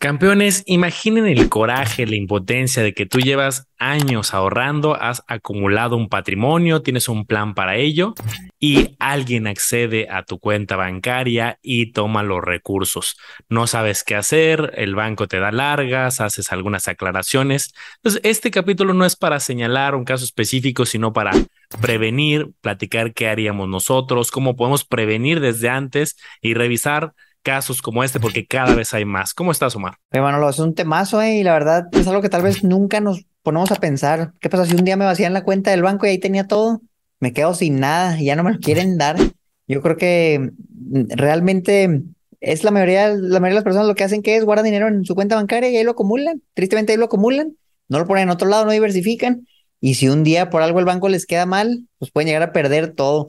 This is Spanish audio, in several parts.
Campeones, imaginen el coraje, la impotencia de que tú llevas años ahorrando, has acumulado un patrimonio, tienes un plan para ello y alguien accede a tu cuenta bancaria y toma los recursos. No sabes qué hacer, el banco te da largas, haces algunas aclaraciones. Este capítulo no es para señalar un caso específico, sino para prevenir, platicar qué haríamos nosotros, cómo podemos prevenir desde antes y revisar casos como este porque cada vez hay más. ¿Cómo estás, Omar? Bueno, lo es un temazo eh, y la verdad es algo que tal vez nunca nos ponemos a pensar. ¿Qué pasa si un día me vacían la cuenta del banco y ahí tenía todo? Me quedo sin nada y ya no me lo quieren dar. Yo creo que mm, realmente es la mayoría, la mayoría de las personas lo que hacen que es guardar dinero en su cuenta bancaria y ahí lo acumulan. Tristemente ahí lo acumulan, no lo ponen en otro lado, no diversifican. Y si un día por algo el banco les queda mal, pues pueden llegar a perder todo.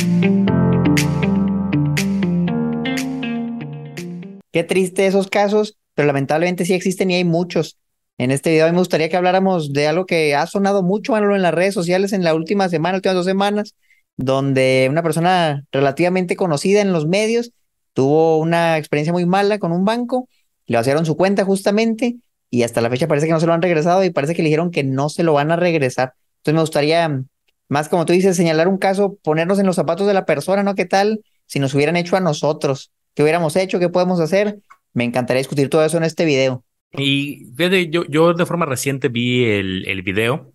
Qué triste esos casos, pero lamentablemente sí existen y hay muchos. En este video me gustaría que habláramos de algo que ha sonado mucho en las redes sociales en la última semana, últimas dos semanas, donde una persona relativamente conocida en los medios tuvo una experiencia muy mala con un banco, le vaciaron su cuenta justamente y hasta la fecha parece que no se lo han regresado y parece que le dijeron que no se lo van a regresar. Entonces me gustaría, más como tú dices, señalar un caso, ponernos en los zapatos de la persona, ¿no? ¿Qué tal si nos hubieran hecho a nosotros? Qué hubiéramos hecho, qué podemos hacer. Me encantaría discutir todo eso en este video. Y yo, yo de forma reciente vi el, el video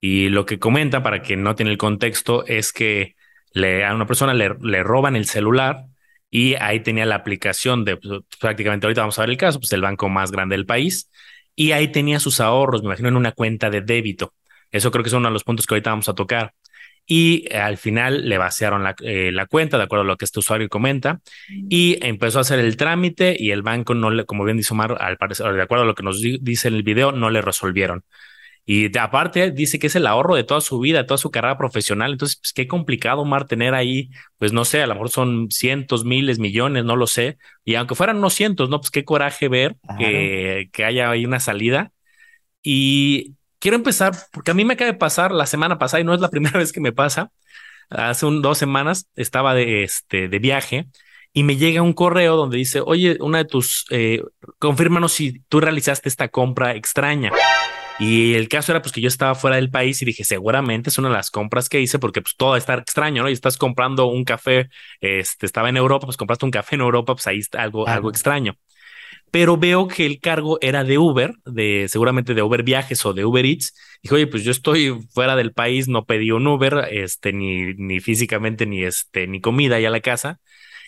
y lo que comenta, para que no tiene el contexto, es que le, a una persona le, le roban el celular y ahí tenía la aplicación de pues, prácticamente ahorita vamos a ver el caso, pues el banco más grande del país y ahí tenía sus ahorros, me imagino en una cuenta de débito. Eso creo que es uno de los puntos que ahorita vamos a tocar y eh, al final le vaciaron eh, la, cuenta, de acuerdo a lo que este usuario comenta, y empezó a hacer el trámite y el banco no le, como bien dice Omar, al parecer, de acuerdo a lo que nos dice en el video, no le resolvieron. Y aparte dice que es el ahorro de toda su vida, de toda su carrera profesional. Entonces, pues qué complicado, Omar, tener ahí, pues no sé, a lo mejor son cientos, miles, millones, no lo sé. Y aunque fueran unos cientos, ¿no? Pues qué coraje ver que, que haya ahí una salida. Y quiero empezar porque a mí me acaba de pasar la semana pasada y no es la primera vez que me pasa. Hace un, dos semanas estaba de, este, de viaje y me llega un correo donde dice, oye, una de tus, eh, confírmanos si tú realizaste esta compra extraña. Y el caso era pues que yo estaba fuera del país y dije, seguramente es una de las compras que hice porque pues todo está extraño, ¿no? Y estás comprando un café, este, estaba en Europa, pues compraste un café en Europa, pues ahí está algo, algo extraño pero veo que el cargo era de Uber, de seguramente de Uber Viajes o de Uber Eats. Dijo, oye, pues yo estoy fuera del país, no pedí un Uber, este, ni, ni físicamente, ni este, ni comida ya a la casa.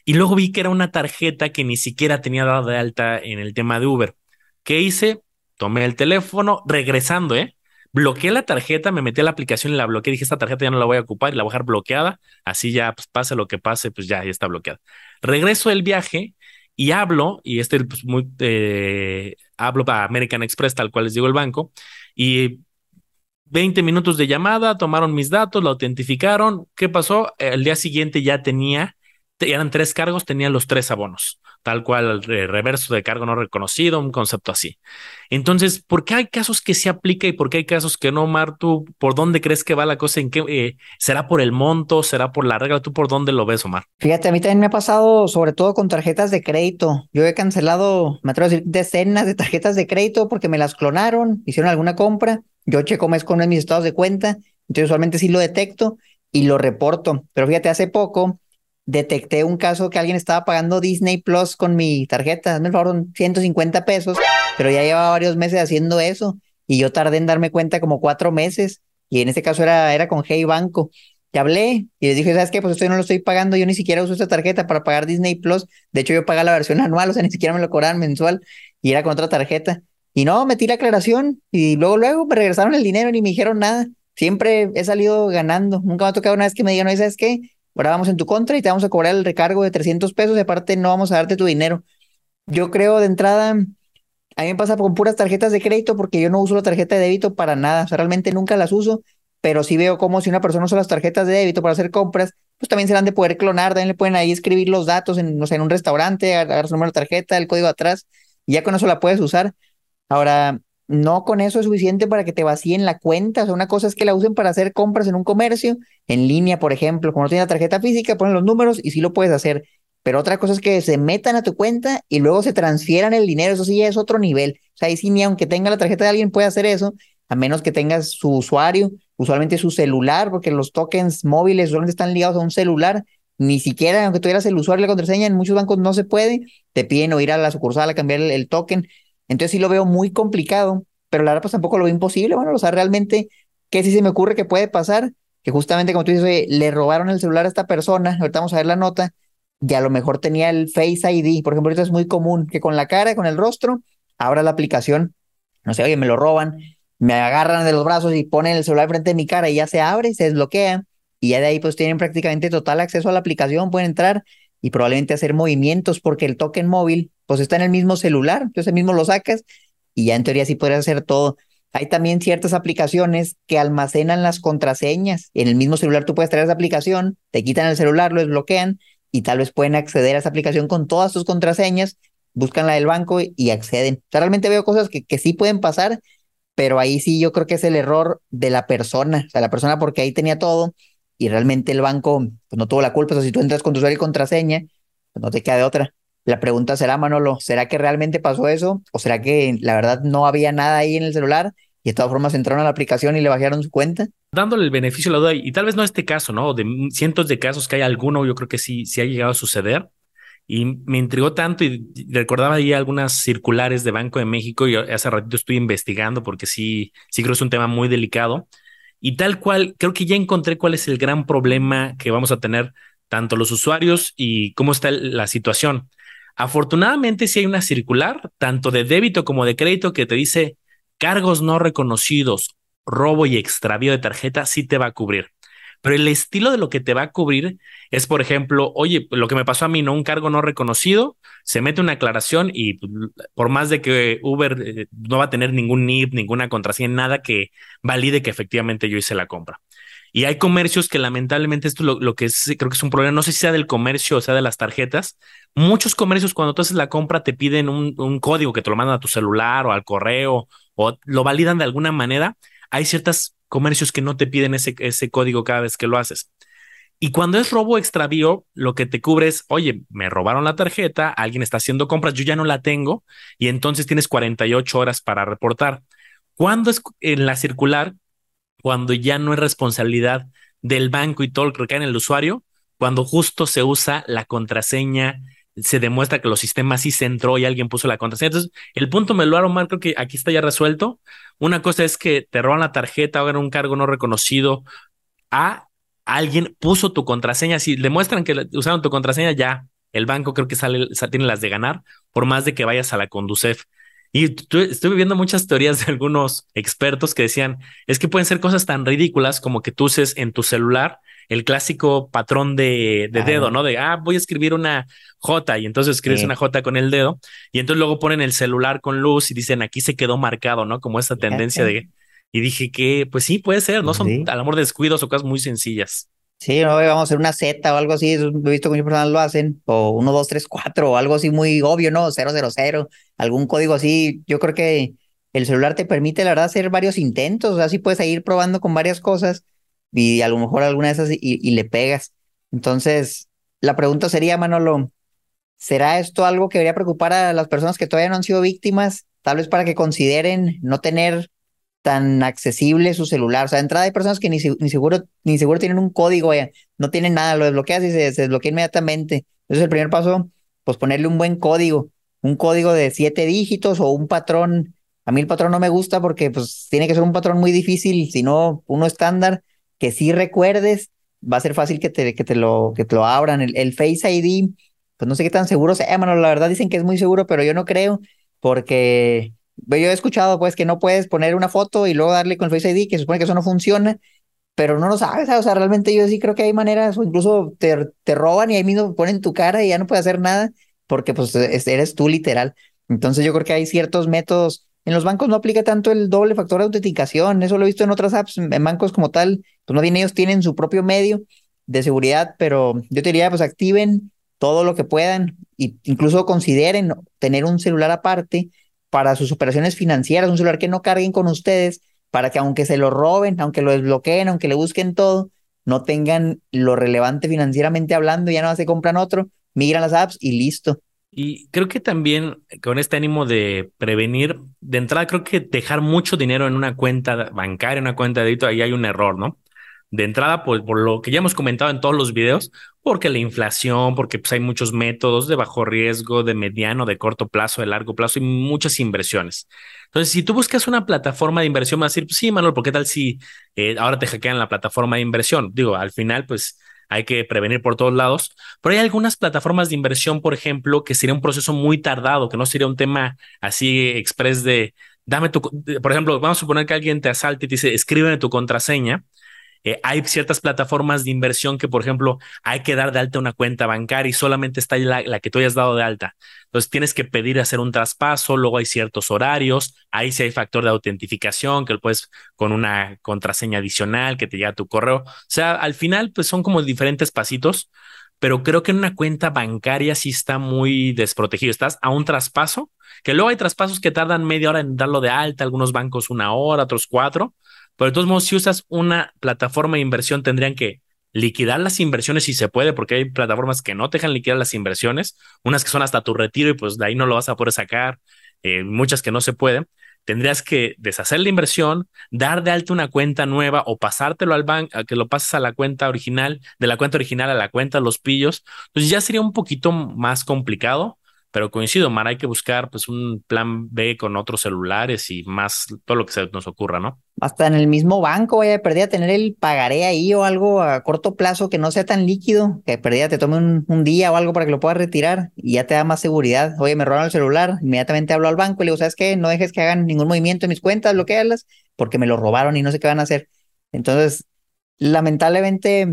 Y luego vi que era una tarjeta que ni siquiera tenía dado de alta en el tema de Uber. ¿Qué hice? Tomé el teléfono, regresando, ¿eh? Bloqueé la tarjeta, me metí a la aplicación y la bloqueé. Dije, esta tarjeta ya no la voy a ocupar y la voy a dejar bloqueada. Así ya, pues pase lo que pase, pues ya, ya está bloqueada. Regreso del viaje y hablo, y este pues, muy, eh, hablo para American Express, tal cual les digo el banco, y 20 minutos de llamada, tomaron mis datos, lo autentificaron. ¿Qué pasó? El día siguiente ya tenía, eran tres cargos, tenía los tres abonos tal cual el reverso de cargo no reconocido, un concepto así. Entonces, ¿por qué hay casos que se aplica y por qué hay casos que no, Mar? ¿Tú por dónde crees que va la cosa? ¿En qué, eh, ¿Será por el monto? ¿Será por la regla? ¿Tú por dónde lo ves, Omar? Fíjate, a mí también me ha pasado, sobre todo con tarjetas de crédito. Yo he cancelado, me atrevo a decir, decenas de tarjetas de crédito porque me las clonaron, hicieron alguna compra. Yo checo mes con mis estados de cuenta, entonces usualmente sí lo detecto y lo reporto. Pero fíjate, hace poco detecté un caso que alguien estaba pagando Disney Plus con mi tarjeta, me favor, 150 pesos, pero ya llevaba varios meses haciendo eso y yo tardé en darme cuenta como cuatro meses y en este caso era, era con Hey Banco. Y hablé y les dije, ¿sabes qué? Pues esto no lo estoy pagando, yo ni siquiera uso esta tarjeta para pagar Disney Plus. De hecho, yo pagaba la versión anual, o sea, ni siquiera me lo cobraban mensual y era con otra tarjeta. Y no, metí la aclaración y luego, luego me regresaron el dinero ni me dijeron nada. Siempre he salido ganando. Nunca me ha tocado una vez que me digan, ¿sabes qué? Ahora vamos en tu contra y te vamos a cobrar el recargo de 300 pesos y aparte no vamos a darte tu dinero. Yo creo de entrada, A mí me pasa con puras tarjetas de crédito porque yo no uso la tarjeta de débito para nada. O sea, realmente nunca las uso, pero sí veo como si una persona usa las tarjetas de débito para hacer compras, pues también se han de poder clonar, también le pueden ahí escribir los datos en, no sé, en un restaurante, agarrar su número de tarjeta, el código atrás, y ya con eso la puedes usar. Ahora, no con eso es suficiente para que te vacíen la cuenta. O sea, una cosa es que la usen para hacer compras en un comercio, en línea, por ejemplo. Como no tiene la tarjeta física, ponen los números y sí lo puedes hacer. Pero otra cosa es que se metan a tu cuenta y luego se transfieran el dinero. Eso sí ya es otro nivel. O sea, ahí sí, ni aunque tenga la tarjeta de alguien puede hacer eso, a menos que tengas su usuario, usualmente su celular, porque los tokens móviles usualmente están ligados a un celular. Ni siquiera, aunque tuvieras el usuario y la contraseña, en muchos bancos no se puede. Te piden o ir a la sucursal a cambiar el, token. Entonces sí lo veo muy complicado, pero la verdad pues tampoco lo veo imposible. Bueno, o sea, realmente, ¿qué sí se me ocurre que puede pasar? Que justamente como tú dices, le robaron el celular a esta persona, ahorita vamos a ver la nota, y a lo mejor tenía el Face ID. Por ejemplo, ahorita es muy común que con la cara, con el rostro, abra la aplicación, no sé, oye, me lo roban, me agarran de los brazos y ponen el celular frente de mi cara y ya se abre, se desbloquea, y ya de ahí pues tienen prácticamente total acceso a la aplicación, pueden entrar y probablemente hacer movimientos porque el token móvil pues está en el mismo celular, entonces mismo lo sacas y ya en teoría sí podrías hacer todo. Hay también ciertas aplicaciones que almacenan las contraseñas. En el mismo celular tú puedes traer esa aplicación, te quitan el celular, lo desbloquean y tal vez pueden acceder a esa aplicación con todas tus contraseñas, buscan la del banco y acceden. realmente veo cosas que, que sí pueden pasar, pero ahí sí yo creo que es el error de la persona, o sea, la persona porque ahí tenía todo y realmente el banco pues, no tuvo la culpa. O sea, si tú entras con tu usuario y contraseña, pues no te queda de otra. La pregunta será, Manolo, ¿será que realmente pasó eso? ¿O será que la verdad no había nada ahí en el celular y de todas formas entraron a la aplicación y le bajaron su cuenta? Dándole el beneficio a la duda, y tal vez no este caso, ¿no? De cientos de casos que hay alguno, yo creo que sí, sí ha llegado a suceder. Y me intrigó tanto y recordaba ahí algunas circulares de Banco de México y hace ratito estoy investigando porque sí, sí creo que es un tema muy delicado. Y tal cual, creo que ya encontré cuál es el gran problema que vamos a tener tanto los usuarios y cómo está la situación. Afortunadamente, si hay una circular, tanto de débito como de crédito, que te dice cargos no reconocidos, robo y extravío de tarjeta, sí te va a cubrir. Pero el estilo de lo que te va a cubrir es, por ejemplo, oye, lo que me pasó a mí, ¿no? Un cargo no reconocido, se mete una aclaración y pues, por más de que Uber eh, no va a tener ningún NIP, ninguna contraseña, nada que valide que efectivamente yo hice la compra. Y hay comercios que lamentablemente esto lo, lo que creo que es un problema, no sé si sea del comercio o sea de las tarjetas. Muchos comercios cuando tú haces la compra te piden un, código que te lo mandan a tu celular o al correo o lo validan de alguna manera. Hay ciertos comercios que no te piden ese, ese código cada vez que lo haces. Y cuando es robo extravío, lo que te cubre es, oye, me robaron la tarjeta, alguien está haciendo compras, yo ya no la tengo, y entonces tienes 48 horas para reportar. ¿Cuándo es en la circular? cuando ya no es responsabilidad del banco y todo lo que recae en el usuario, cuando justo se usa la contraseña, se demuestra que los sistemas sí se entró y alguien puso la contraseña. Entonces, el punto me lo Omar, creo que aquí está ya resuelto. Una cosa es que te roban la tarjeta era un cargo no reconocido a alguien puso tu contraseña. Si demuestran que usaron tu contraseña, ya el banco creo que sale, tiene las de ganar, por más de que vayas a la Conducef y estuve viendo muchas teorías de algunos expertos que decían, es que pueden ser cosas tan ridículas como que tú uses en tu celular el clásico patrón de, dedo, ¿no? De, ah, voy a escribir una J y entonces escribes una J con el dedo y entonces luego ponen el celular con luz y dicen, aquí se quedó marcado, ¿no? Como esa tendencia de... Y dije que, pues sí, puede ser, no son a lo mejor descuidos o cosas muy sencillas. Sí, no, vamos a hacer una Z o algo así, he visto que muchas personas lo hacen, o 1, 2, 3, 4, o algo así muy obvio, ¿no? 000, algún código así. Yo creo que el celular te permite, la verdad, hacer varios intentos, o sea, sí puedes ir probando con varias cosas y a lo mejor alguna de esas y, y le pegas. Entonces, la pregunta sería, Manolo, ¿será esto algo que debería preocupar a las personas que todavía no han sido víctimas? Tal vez para que consideren no tener tan accesible su celular. O sea, de entrada hay personas que ni, ni seguro ni seguro tienen un código, no tienen nada, lo desbloqueas y se, desbloquea inmediatamente. Entonces el primer paso, pues ponerle un buen código, un código de siete dígitos o un patrón. A mí el patrón no me gusta porque pues tiene que ser un patrón muy difícil, sino uno estándar que si recuerdes, va a ser fácil que te, que te, lo, que te lo abran. El, el Face ID, pues no sé qué tan seguro sea, bueno, la verdad dicen que es muy seguro, pero yo no creo porque yo he escuchado pues que no puedes poner una foto y luego darle con el Face ID, que se supone que eso no funciona, pero no lo sabes, o sea, realmente yo sí creo que hay maneras, o incluso te, te roban y ahí mismo ponen tu cara y ya no puedes hacer nada, porque pues eres tú literal. Entonces yo creo que hay ciertos métodos. En los bancos no aplica tanto el doble factor de autenticación. Eso lo he visto en otras apps, en bancos como tal. Pues no bien ellos tienen su propio medio de seguridad, pero yo te diría, pues activen todo lo que puedan e incluso consideren tener un celular aparte para sus operaciones financieras, un celular que no carguen con ustedes, para que aunque se lo roben, aunque lo desbloqueen, aunque le busquen todo, no tengan lo relevante financieramente hablando, ya no se compran otro, migran las apps y listo. Y creo que también con este ánimo de prevenir, de entrada creo que dejar mucho dinero en una cuenta bancaria, una cuenta de débito, ahí hay un error, ¿no? De entrada, pues por lo que ya hemos comentado en todos los videos, porque la inflación, porque pues, hay muchos métodos de bajo riesgo, de mediano, de corto plazo, de largo plazo y muchas inversiones. Entonces, si tú buscas una plataforma de inversión, vas a decir, pues, sí, Manuel, ¿por qué tal si eh, ahora te hackean la plataforma de inversión? Digo, al final, pues hay que prevenir por todos lados, pero hay algunas plataformas de inversión, por ejemplo, que sería un proceso muy tardado, que no sería un tema así express de, dame tu, por ejemplo, vamos a suponer que alguien te asalte y te dice, escríbeme tu contraseña eh, hay ciertas plataformas de inversión que, por ejemplo, hay que dar de alta una cuenta bancaria y solamente está la, que tú hayas dado de alta. Entonces tienes que pedir hacer un traspaso, luego hay ciertos horarios, ahí sí hay factor de autentificación que lo puedes con una contraseña adicional que te llega a tu correo. O sea, al final, pues son como diferentes pasitos, pero creo que en una cuenta bancaria sí está muy desprotegido. Estás a un traspaso, que luego hay traspasos que tardan media hora en darlo de alta, algunos bancos una hora, otros cuatro pero de todos modos, si usas una plataforma de inversión, tendrían que liquidar las inversiones si se puede, porque hay plataformas que no te dejan liquidar las inversiones, unas que son hasta tu retiro y pues de ahí no lo vas a poder sacar, eh, muchas que no se pueden. Tendrías que deshacer la inversión, dar de alta una cuenta nueva o pasártelo al banco, que lo pases a la cuenta original, de la cuenta original a la cuenta los pillos. Entonces ya sería un poquito más complicado, pero coincido, Mar, hay que buscar pues un plan B con otros celulares y más todo lo que se nos ocurra, ¿no? Hasta en el mismo banco, vaya, perdida tener el pagaré ahí o algo a corto plazo que no sea tan líquido, que perdida te tome un, día o algo para que lo puedas retirar y ya te da más seguridad. Oye, me robaron el celular, inmediatamente hablo al banco y le digo, ¿sabes qué? No dejes que hagan ningún movimiento en mis cuentas, bloquearlas, porque me lo robaron y no sé qué van a hacer. Entonces, lamentablemente,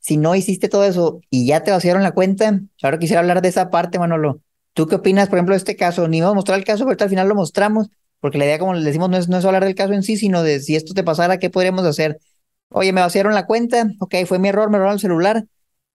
si no hiciste todo eso y ya te vaciaron la cuenta, ahora quisiera hablar de esa parte, Manolo ¿Tú qué opinas, por ejemplo, de este caso? Ni vamos a mostrar el caso, pero al final lo mostramos, porque la idea, como les decimos, no es, no es hablar del caso en sí, sino de si esto te pasara, ¿qué podríamos hacer? Oye, me vaciaron la cuenta, ok, fue mi error, me robaron el celular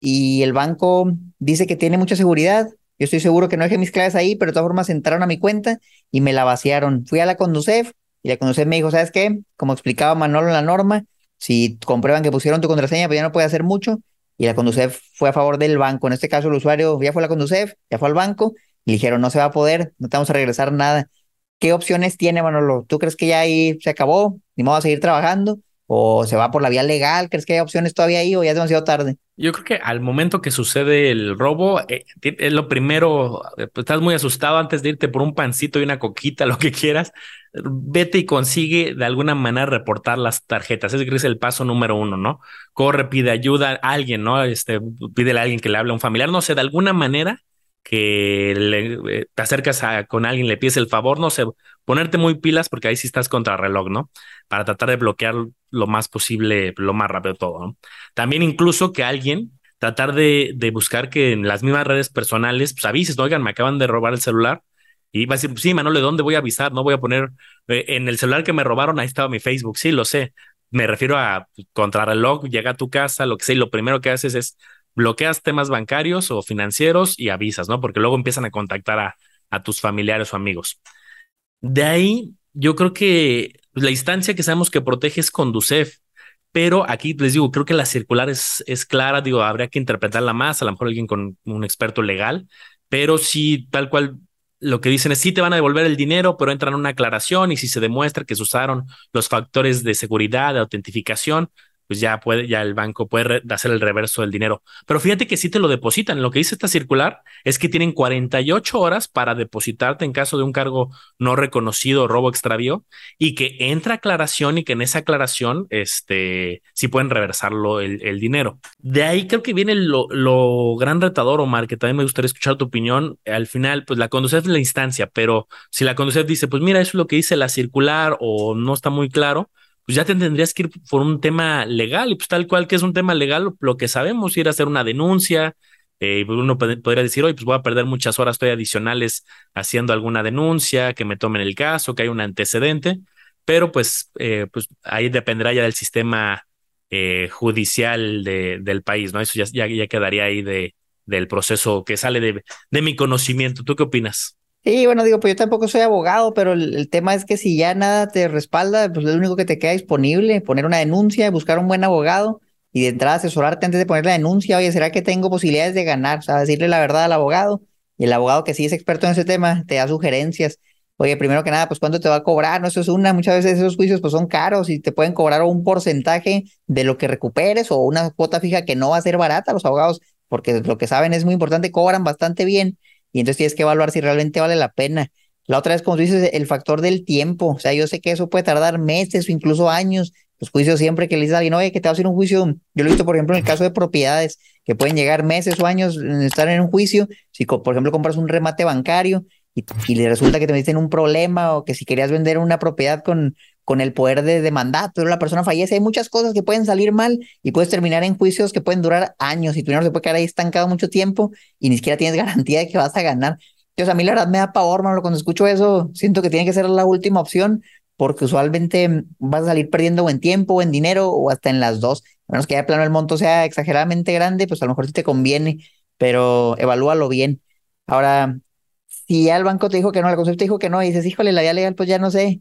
y el banco dice que tiene mucha seguridad. Yo estoy seguro que no dejé mis claves ahí, pero de todas formas entraron a mi cuenta y me la vaciaron. Fui a la Conducef y la Conducef me dijo, ¿sabes qué? Como explicaba Manolo en la norma, si comprueban que pusieron tu contraseña, pues ya no puede hacer mucho. Y la Conducef fue a favor del banco. En este caso, el usuario ya fue a la Conducef, ya fue al banco y dijeron, no se va a poder, no te vamos a regresar nada. ¿Qué opciones tiene, Manolo? ¿Tú crees que ya ahí se acabó? ¿Ni modo a seguir trabajando? ¿O se va por la vía legal? ¿Crees que hay opciones todavía ahí o ya es demasiado tarde? Yo creo que al momento que sucede el robo, eh, es lo primero, pues, estás muy asustado antes de irte por un pancito y una coquita, lo que quieras. Vete y consigue de alguna manera reportar las tarjetas. Ese es el paso número uno, ¿no? Corre, pide ayuda a alguien, ¿no? Este, pídele a alguien que le hable a un familiar, no sé, de alguna manera que le, te acercas a, con alguien, le pides el favor, no sé, ponerte muy pilas porque ahí sí estás contra reloj, ¿no? Para tratar de bloquear lo más posible, lo más rápido todo, ¿no? También incluso que alguien tratar de, buscar que en las mismas redes personales, pues avises, ¿no? oigan, me acaban de robar el celular. Y va a decir, sí, Manolo, ¿de dónde voy a avisar? No voy a poner eh, en el celular que me robaron, ahí estaba mi Facebook, sí, lo sé. Me refiero a contrarreloj, llega a tu casa, lo que sé, y lo primero que haces es bloqueas temas bancarios o financieros y avisas, ¿no? Porque luego empiezan a contactar a, a tus familiares o amigos. De ahí, yo creo que la instancia que sabemos que protege es Conducef, pero aquí les digo, creo que la circular es, es clara, digo, habría que interpretarla más, a lo mejor alguien con un experto legal, pero sí, tal cual lo que dicen es sí te van a devolver el dinero, pero entran en una aclaración y si se demuestra que se usaron los factores de seguridad, de autentificación, pues ya puede, ya el banco puede hacer el reverso del dinero. Pero fíjate que sí te lo depositan. Lo que dice esta circular es que tienen 48 horas para depositarte en caso de un cargo no reconocido, robo extravío, y que entra aclaración y que en esa aclaración, este, sí pueden reversarlo el, el dinero. De ahí creo que viene lo, lo, gran retador, Omar, que también me gustaría escuchar tu opinión. Al final, pues la conducción es la instancia, pero si la conducción dice, pues mira, eso es lo que dice la circular o no está muy claro, pues ya te tendrías que ir por un tema legal y pues tal cual que es un tema legal, lo que sabemos, ir a hacer una denuncia, eh, pues uno podría decir, oye, pues voy a perder muchas horas estoy adicionales haciendo alguna denuncia, que me tomen el caso, que hay un antecedente, pero pues, eh, pues ahí dependerá ya del sistema eh, judicial de, del país, ¿no? Eso ya, ya, ya quedaría ahí de, del proceso que sale de, de mi conocimiento. ¿Tú qué opinas? Sí, bueno, digo, pues yo tampoco soy abogado, pero el, tema es que si ya nada te respalda, pues lo único que te queda disponible, poner una denuncia, buscar un buen abogado y de entrada asesorarte antes de poner la denuncia, oye, ¿será que tengo posibilidades de ganar? O sea, decirle la verdad al abogado y el abogado que sí es experto en ese tema te da sugerencias. Oye, primero que nada, pues cuánto te va a cobrar, no, eso es una, muchas veces esos juicios pues son caros y te pueden cobrar un porcentaje de lo que recuperes o una cuota fija que no va a ser barata. Los abogados porque lo que saben es muy importante, cobran bastante bien y entonces tienes que evaluar si realmente vale la pena. La otra es, como tú dices, el factor del tiempo. O sea, yo sé que eso puede tardar meses o incluso años. Los juicios siempre que le dices a alguien, oye, que te va a hacer un juicio. Yo lo he visto, por ejemplo, en el caso de propiedades, que pueden llegar meses o años en estar en un juicio. Si, por ejemplo, compras un remate bancario y, y le resulta que te dicen un problema o que si querías vender una propiedad con con el poder de demandar, pero la persona fallece. Hay muchas cosas que pueden salir mal y puedes terminar en juicios que pueden durar años y tu dinero se puede quedar ahí estancado mucho tiempo y ni siquiera tienes garantía de que vas a ganar. Entonces a mí la verdad me da pavor, mano, cuando escucho eso, siento que tiene que ser la última opción porque usualmente vas a salir perdiendo buen tiempo, buen dinero o hasta en las dos. A menos que ya de plano el monto sea exageradamente grande, pues a lo mejor sí te conviene, pero evalúalo bien. Ahora, si ya el banco te dijo que no, el concepto te dijo que no, y dices, híjole, la vía legal, pues ya no sé,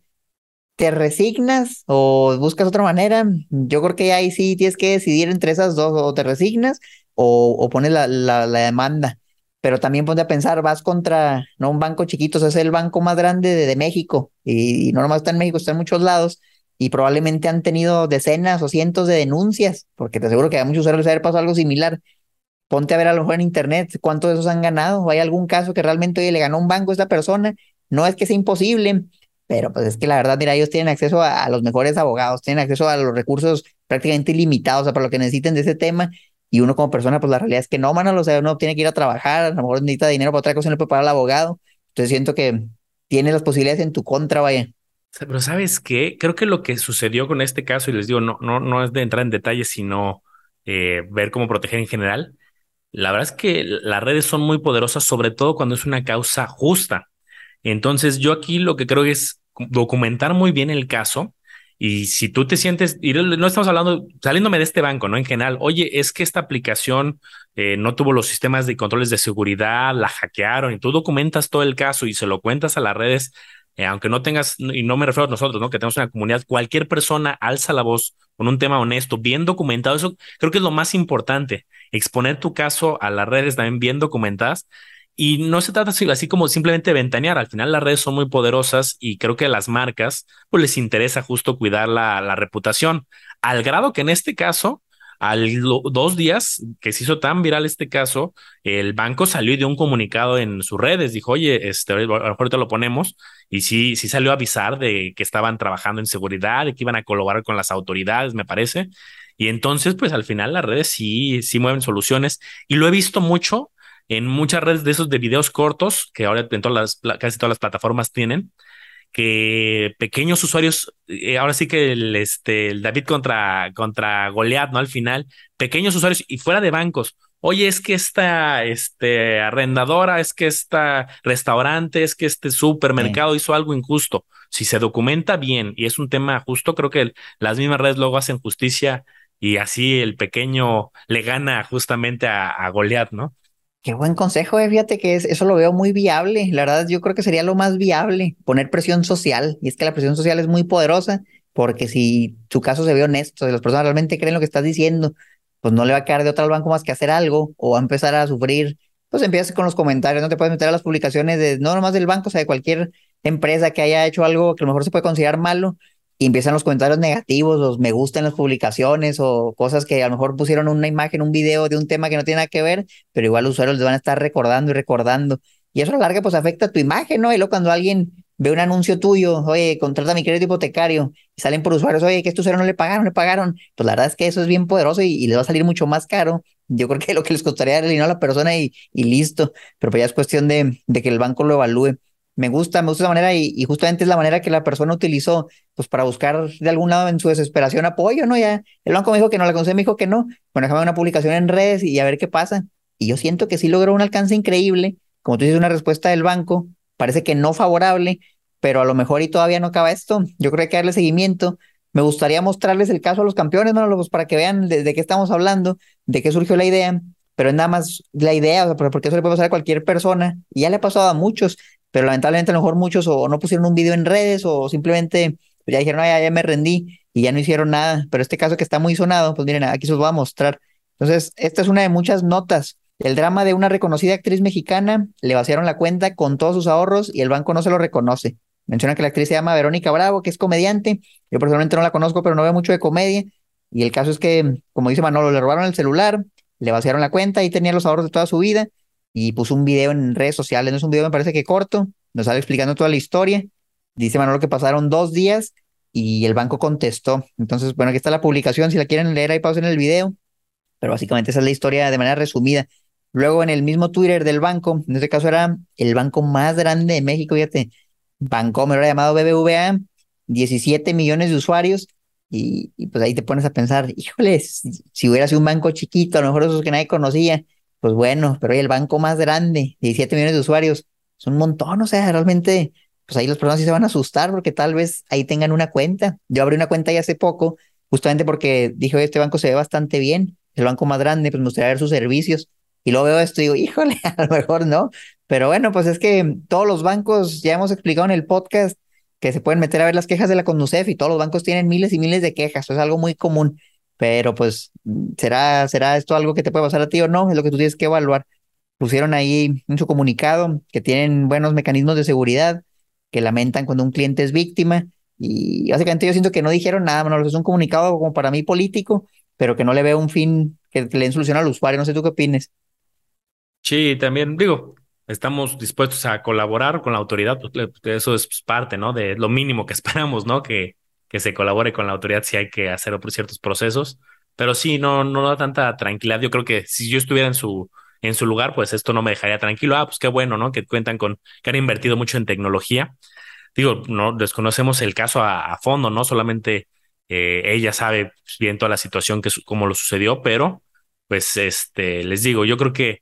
¿Te resignas o buscas otra manera? Yo creo que ahí sí tienes que decidir entre esas dos, o te resignas o, o pones la, demanda. Pero también ponte a pensar, vas contra no un banco chiquito, es el banco más grande de, México y, no nomás está en México, está en muchos lados y probablemente han tenido decenas o cientos de denuncias, porque te aseguro que a muchos usuarios les ha pasado algo similar. Ponte a ver a lo mejor en internet cuántos de esos han ganado, o hay algún caso que realmente le ganó un banco a esta persona. No es que sea imposible, pero pues es que la verdad, mira, ellos tienen acceso a, los mejores abogados, tienen acceso a los recursos prácticamente ilimitados, para lo que necesiten de ese tema. Y uno como persona, pues la realidad es que no, mano, o sea, uno tiene que ir a trabajar, a lo mejor necesita dinero para otra cosa, no puede pagar al abogado. Entonces siento que tiene las posibilidades en tu contra, vaya. Pero ¿sabes qué? Creo que lo que sucedió con este caso, y les digo, no, no, no es de entrar en detalles, sino eh, ver cómo proteger en general. La verdad es que las redes son muy poderosas, sobre todo cuando es una causa justa. Entonces, yo aquí lo que creo es documentar muy bien el caso. Y si tú te sientes, y no estamos hablando, saliéndome de este banco, ¿no? En general, oye, es que esta aplicación eh, no tuvo los sistemas de controles de seguridad, la hackearon y tú documentas todo el caso y se lo cuentas a las redes, eh, aunque no tengas, y no me refiero a nosotros, ¿no? Que tenemos una comunidad, cualquier persona alza la voz con un tema honesto, bien documentado, eso creo que es lo más importante, exponer tu caso a las redes también bien documentadas y no se trata así, como simplemente ventanear. Al final las redes son muy poderosas y creo que a las marcas pues les interesa justo cuidar la, reputación. Al grado que en este caso, al dos días que se hizo tan viral este caso, el banco salió y dio un comunicado en sus redes. Dijo, oye, este, a lo mejor te lo ponemos. Y sí, sí salió a avisar de que estaban trabajando en seguridad, de que iban a colaborar con las autoridades, me parece. Y entonces, pues al final las redes sí, sí mueven soluciones. Y lo he visto mucho en muchas redes de esos de videos cortos, que ahora en todas las, casi todas las plataformas tienen, que pequeños usuarios, eh, ahora sí que el, este, el David contra, contra Goliat, ¿no? Al final, pequeños usuarios y fuera de bancos. Oye, es que esta este, arrendadora, es que esta restaurante, es que este supermercado hizo algo injusto. Si se documenta bien y es un tema justo, creo que las mismas redes luego hacen justicia y así el pequeño le gana justamente a, a Goliat, ¿no? Qué buen consejo, eh. fíjate que es, eso lo veo muy viable. La verdad, yo creo que sería lo más viable, poner presión social. Y es que la presión social es muy poderosa, porque si su caso se ve honesto, si las personas realmente creen lo que estás diciendo, pues no le va a quedar de otro al banco más que hacer algo o va a empezar a sufrir. Pues empiezas con los comentarios, no te puedes meter a las publicaciones de no nomás del banco, o sea, de cualquier empresa que haya hecho algo que a lo mejor se puede considerar malo, y empiezan los comentarios negativos, los me gustan las publicaciones o cosas que a lo mejor pusieron una imagen, un video de un tema que no tiene nada que ver, pero igual los usuarios les van a estar recordando y recordando. Y eso a la larga pues afecta a tu imagen, ¿no? Y luego cuando alguien ve un anuncio tuyo, oye, contrata mi crédito hipotecario, y salen por usuarios, oye, que estos usuarios no le pagaron, le pagaron, pues la verdad es que eso es bien poderoso y, les va a salir mucho más caro. Yo creo que lo que les costaría el dinero a la persona y, listo, pero pues ya es cuestión de que el banco lo evalúe me gusta, me gusta esa manera y, justamente es la manera que la persona utilizó pues para buscar de algún lado en su desesperación apoyo, ¿no? Ya el banco me dijo que no, la consejo me dijo que no. Bueno, déjame una publicación en redes y a ver qué pasa. y yo siento que sí logró un alcance increíble. Como tú dices, una respuesta del banco, parece que no favorable, pero a lo mejor y todavía no acaba esto. Yo creo que hay que darle seguimiento. Me gustaría mostrarles el caso a los campeones, pues para que vean de, qué estamos hablando, de qué surgió la idea, pero es nada más la idea, porque eso le puede pasar a cualquier persona, y ya le ha pasado a muchos, pero lamentablemente a lo mejor muchos o no pusieron un video en redes o simplemente pues, ya dijeron, ya, ya me rendí y ya no hicieron nada, pero este caso que está muy sonado, pues miren, aquí se los voy a mostrar. Entonces, esta es una de muchas notas. El drama de una reconocida actriz mexicana, le vaciaron la cuenta con todos sus ahorros y el banco no se lo reconoce. Menciona que la actriz se llama Verónica Bravo, que es comediante. Yo personalmente no la conozco, pero no veo mucho de comedia. Y el caso es que, como dice Manolo, le robaron el celular, le vaciaron la cuenta y tenía los ahorros de toda su vida y puso un video en redes sociales. No es un video, me parece que corto, nos sale explicando toda la historia. Dice Manolo que pasaron dos días y el banco contestó. Entonces, bueno, aquí está la publicación. Si la quieren leer, ahí pausen el video. Pero básicamente esa es la historia de manera resumida. Luego, en el mismo Twitter del banco, en este caso era el banco más grande de México, fíjate, Bancomer, era llamado BBVA, 17 millones de usuarios. Y, pues ahí te pones a pensar, híjole, si, hubiera sido un banco chiquito, a lo mejor esos que nadie conocía, pues bueno, pero el banco más grande, 17 millones de usuarios, es un montón, o sea, realmente, pues ahí las personas sí se van a asustar porque tal vez ahí tengan una cuenta. Yo abrí una cuenta ahí hace poco, justamente porque dije, este banco se ve bastante bien, el banco más grande, pues me gustaría ver sus servicios. Y luego veo esto y digo, híjole, a lo mejor no. Pero bueno, pues es que todos los bancos, ya hemos explicado en el podcast, que se pueden meter a ver las quejas de la Conducef y todos los bancos tienen miles y miles de quejas, es algo muy común. Pero pues, ¿será, ¿será esto algo que te puede pasar a ti o no? Es lo que tú tienes que evaluar. Pusieron ahí en su comunicado que tienen buenos mecanismos de seguridad, que lamentan cuando un cliente es víctima. Y básicamente yo siento que no dijeron nada, es un comunicado como para mí político, pero que no le veo un fin que, le den solución al usuario. No sé tú qué opines. Sí, también digo, estamos dispuestos a colaborar con la autoridad, pues, eso es pues, parte, ¿no? De lo mínimo que esperamos, ¿no? Que, que se colabore con la autoridad si hay que hacer ciertos procesos. Pero sí, no, no da tanta tranquilidad. Yo creo que si yo estuviera en su, en su lugar, pues esto no me dejaría tranquilo. Ah, pues qué bueno, ¿no? Que cuentan con, que han invertido mucho en tecnología. Digo, no desconocemos el caso a fondo, ¿no? Solamente eh, ella sabe bien toda la situación, que cómo lo sucedió, pero pues este, les digo, yo creo que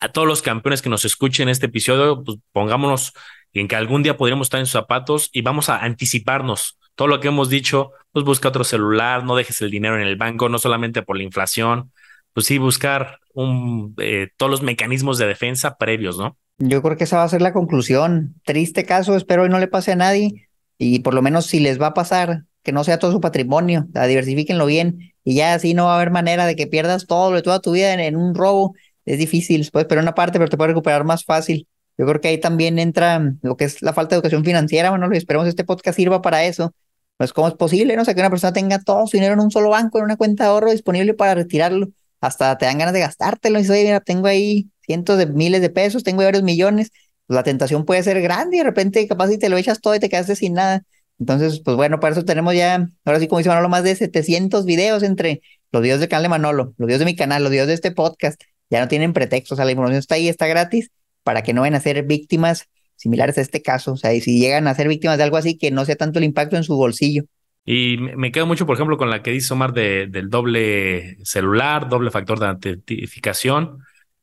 a todos los campeones que nos escuchen este episodio, pues pongámonos en que algún día podríamos estar en sus zapatos y vamos a anticiparnos. Todo lo que hemos dicho, pues busca otro celular, no dejes el dinero en el banco, no solamente por la inflación, pues sí, buscar un, eh, todos los mecanismos de defensa previos, ¿no? Yo creo que esa va a ser la conclusión. Triste caso, espero que no le pase a nadie y por lo menos si les va a pasar, que no sea todo su patrimonio, la diversifíquenlo bien y ya así no va a haber manera de que pierdas todo lo de toda tu vida en, un robo. Es difícil, puedes perder una parte, pero te puedes recuperar más fácil. Yo creo que ahí también entra lo que es la falta de educación financiera. Bueno, esperemos que este podcast sirva para eso. Pues, ¿cómo es posible? No sea, que una persona tenga todo su dinero en un solo banco, en una cuenta de ahorro disponible para retirarlo. Hasta te dan ganas de gastártelo. Y mira, tengo ahí cientos de miles de pesos, tengo varios millones. Pues, la tentación puede ser grande y de repente capaz si te lo echas todo y te quedaste sin nada. Entonces, pues bueno, para eso tenemos ya, ahora sí, como dice Manolo, más de 700 videos entre los videos del canal de Manolo, los videos de mi canal, los videos de este podcast. Ya no tienen pretextos, o sea, la información está ahí, está gratis, para que no vayan a ser víctimas similares a este caso. O sea, y si llegan a ser víctimas de algo así, que no sea tanto el impacto en su bolsillo. Y me quedo mucho, por ejemplo, con la que dice Omar de, del doble celular, doble factor de autentificación.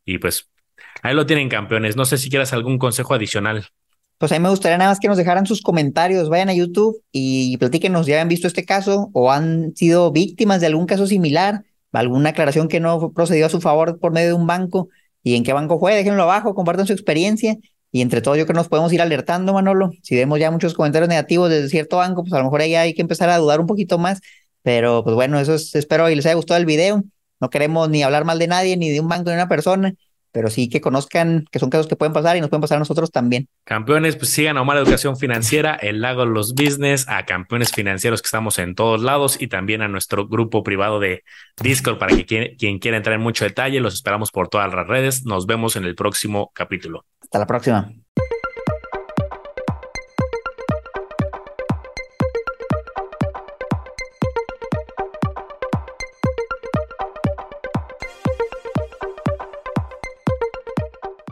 Y pues ahí lo tienen campeones. No sé si quieras algún consejo adicional pues a mí me gustaría nada más que nos dejaran sus comentarios, vayan a YouTube y platíquenos, ya han visto este caso o han sido víctimas de algún caso similar, alguna aclaración que no procedió a su favor por medio de un banco y en qué banco fue, déjenlo abajo, compartan su experiencia y entre todo yo creo que nos podemos ir alertando, Manolo, si vemos ya muchos comentarios negativos desde cierto banco, pues a lo mejor ahí hay que empezar a dudar un poquito más, pero pues bueno, eso es, espero y les haya gustado el video, no queremos ni hablar mal de nadie, ni de un banco, ni de una persona, pero sí que conozcan que son casos que pueden pasar y nos pueden pasar a nosotros también. Campeones, pues sigan a Omar Educación Financiera, el Lago de los Business, a campeones financieros que estamos en todos lados y también a nuestro grupo privado de Discord para que quien, quien quiera entrar en mucho detalle, los esperamos por todas las redes. Nos vemos en el próximo capítulo. Hasta la próxima.